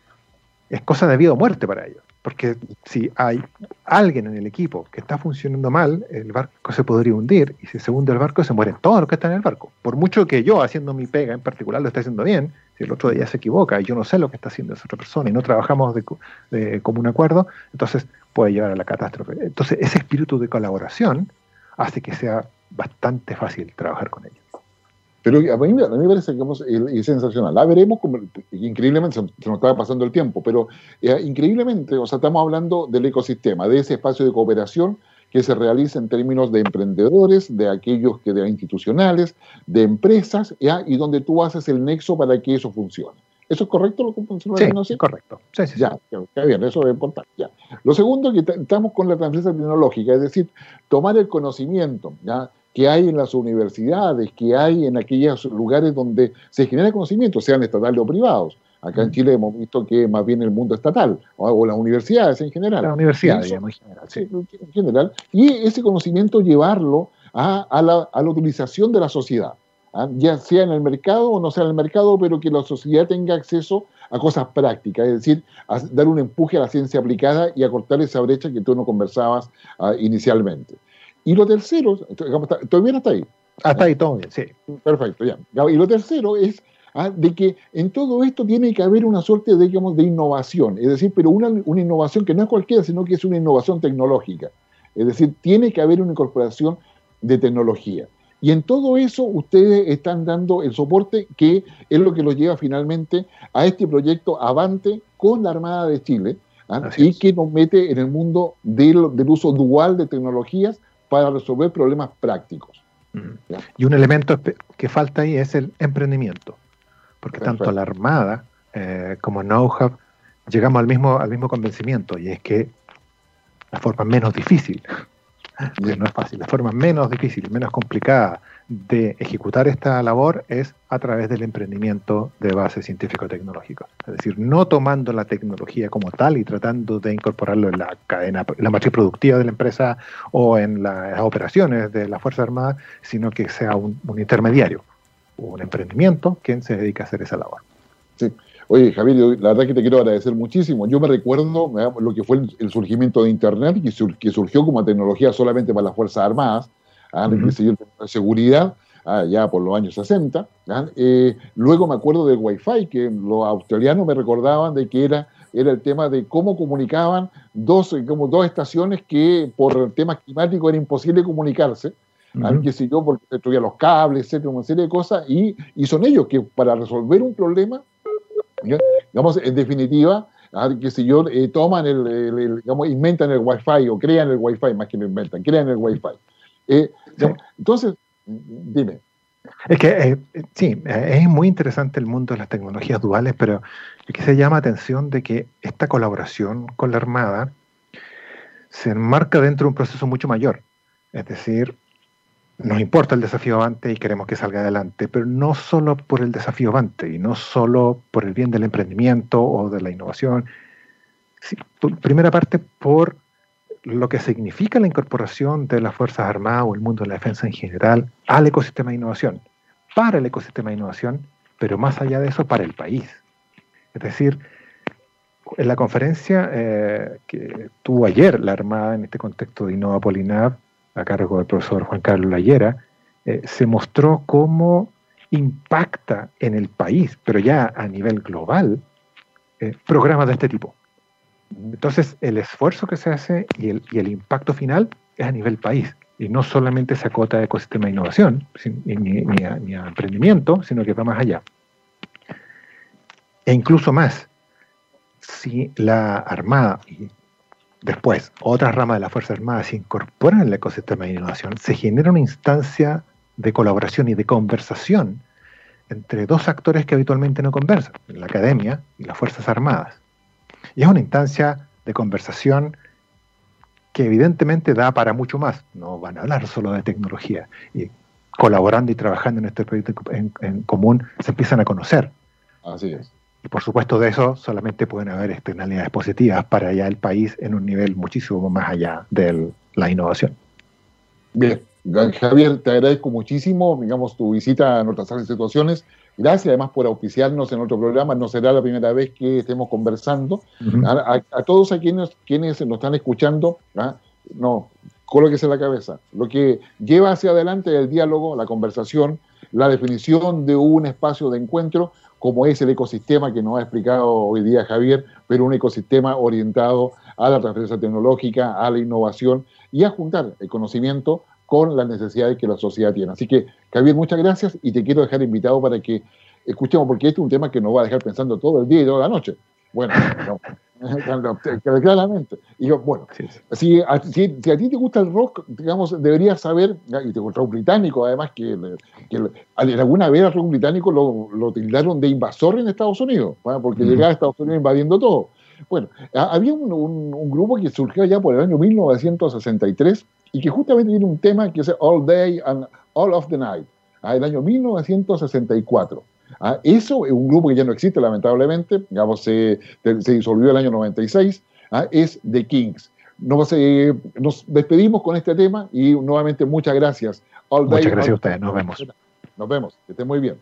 es cosa de vida o muerte para ellos. Porque si hay alguien en el equipo que está funcionando mal, el barco se podría hundir y si se hunde el barco se mueren todos los que están en el barco. Por mucho que yo, haciendo mi pega en particular, lo esté haciendo bien, si el otro día se equivoca y yo no sé lo que está haciendo esa otra persona y no trabajamos de, de común acuerdo, entonces puede llevar a la catástrofe. Entonces ese espíritu de colaboración hace que sea bastante fácil trabajar con ellos. Pero a mí, me parece que es sensacional. La veremos, como, increíblemente, se, nos estaba pasando el tiempo, pero eh, increíblemente, o sea, estamos hablando del ecosistema, de ese espacio de cooperación que se realiza en términos de emprendedores, de aquellos que de institucionales, de empresas, y donde tú haces el nexo para que eso funcione. ¿Eso es correcto lo que funciona? Sí, correcto. Sí, sí, ya, está bien, eso es importante. Ya. Lo segundo que estamos con la transferencia tecnológica, es decir, tomar el conocimiento, ¿ya? Que hay en las universidades, que hay en aquellos lugares donde se genera conocimiento, sean estatales o privados. Acá en mm. Chile hemos visto que más bien el mundo estatal, o, las universidades en general. Las universidades, en general. Sí. En general. Y ese conocimiento llevarlo a, la, utilización de la sociedad, ¿ah? ya sea en el mercado o no sea en el mercado, pero que la sociedad tenga acceso a cosas prácticas, es decir, a dar un empuje a la ciencia aplicada y a cortar esa brecha que tú no conversabas ah, inicialmente. Y lo tercero, ¿todo bien hasta ahí? Hasta ahí todo bien, sí. Perfecto, ya. Y lo tercero es ah, de que en todo esto tiene que haber una suerte de, digamos, de innovación, es decir, pero una, una innovación que no es cualquiera, sino que es una innovación tecnológica. Es decir, tiene que haber una incorporación de tecnología. Y en todo eso ustedes están dando el soporte que es lo que los lleva finalmente a este proyecto Avante con la Armada de Chile ¿ah? y que nos mete en el mundo del, del, uso dual de tecnologías para resolver problemas prácticos. Y un elemento que falta ahí es el emprendimiento, porque tanto la Armada eh, como Know-How llegamos al mismo, al mismo convencimiento, y es que la forma menos difícil <laughs> que no es fácil. La forma menos difícil, menos complicada de ejecutar esta labor es a través del emprendimiento de base científico-tecnológico. Es decir, no tomando la tecnología como tal y tratando de incorporarlo en la cadena, en la matriz productiva de la empresa o en las operaciones de la Fuerza Armada, sino que sea un, intermediario, un emprendimiento quien se dedica a hacer esa labor. Sí. Oye, Javier, la verdad que te quiero agradecer muchísimo. Yo me recuerdo lo que fue el, surgimiento de Internet, que, surgió como tecnología solamente para las Fuerzas Armadas, ¿ah? de seguridad, ah, ya por los años 60. ¿ah? Eh, luego me acuerdo del Wi-Fi, que los australianos me recordaban de que era, era el tema de cómo comunicaban dos, como dos estaciones que por temas climáticos era imposible comunicarse. Uh que sé yo, porque destruían los cables, etcétera, una serie de cosas, y, y son ellos que para resolver un problema, digamos, en definitiva, que si yo, eh, toman el, digamos, inventan el Wi-Fi o crean el Wi-Fi, más que lo inventan, crean el Wi-Fi. Eh, entonces, dime. Es que eh, sí, es muy interesante el mundo de las tecnologías duales, pero es que se llama atención de que esta colaboración con la Armada se enmarca dentro de un proceso mucho mayor. Es decir, nos importa el desafío avante y queremos que salga adelante, pero no solo por el desafío avante y no solo por el bien del emprendimiento o de la innovación. primera parte, por lo que significa la incorporación de las Fuerzas Armadas o el mundo de la defensa en general al ecosistema de innovación, para el ecosistema de innovación, pero más allá de eso, para el país. Es decir, en la conferencia eh, que tuvo ayer la Armada en este contexto de Innova Polinab, a cargo del profesor Juan Carlos Layera, eh, se mostró cómo impacta en el país, pero ya a nivel global, eh, programas de este tipo. Entonces, el esfuerzo que se hace y el, impacto final es a nivel país. Y no solamente se acota a ecosistema de innovación, ni, a, emprendimiento, sino que va más allá. E incluso más, si la Armada y después otras ramas de la Fuerza Armada se incorporan al ecosistema de innovación, se genera una instancia de colaboración y de conversación entre dos actores que habitualmente no conversan, la academia y las Fuerzas Armadas. Y es una instancia de conversación que evidentemente da para mucho más. No van a hablar solo de tecnología. Y colaborando y trabajando en este proyecto en, común, se empiezan a conocer. Así es. Y por supuesto de eso solamente pueden haber externalidades positivas para allá el país en un nivel muchísimo más allá de la innovación. Bien, Javier, te agradezco muchísimo, digamos, tu visita a nuestras situaciones Gracias además por auspiciarnos en otro programa. No será la primera vez que estemos conversando. a, todos a quienes, quienes nos están escuchando, ¿ah? no, colóquese la cabeza. Lo que lleva hacia adelante el diálogo, la conversación, la definición de un espacio de encuentro, como es el ecosistema que nos ha explicado hoy día Javier, pero un ecosistema orientado a la transferencia tecnológica, a la innovación y a juntar el conocimiento con las necesidades que la sociedad tiene. Así que, Javier, muchas gracias y te quiero dejar invitado para que escuchemos, porque este es un tema que nos va a dejar pensando todo el día y toda la noche. Bueno, <laughs> claramente. Y yo, bueno, Si, a, si, a ti te gusta el rock, digamos, deberías saber, y te rock británico, además, que, alguna vez el rock británico lo, lo tildaron de invasor en Estados Unidos, porque llegaba a Estados Unidos invadiendo todo. Bueno, había un, un, grupo que surgió ya por el año 1963 y que justamente tiene un tema que es All Day and All of the Night, ¿ah? el año 1964. ¿ah? Eso es un grupo que ya no existe, lamentablemente, digamos, se, se disolvió el año 96, ¿ah? es The Kings. Nos, eh, nos, despedimos con este tema y nuevamente muchas gracias. muchas gracias a ustedes, nos vemos. Nos vemos, que estén muy bien.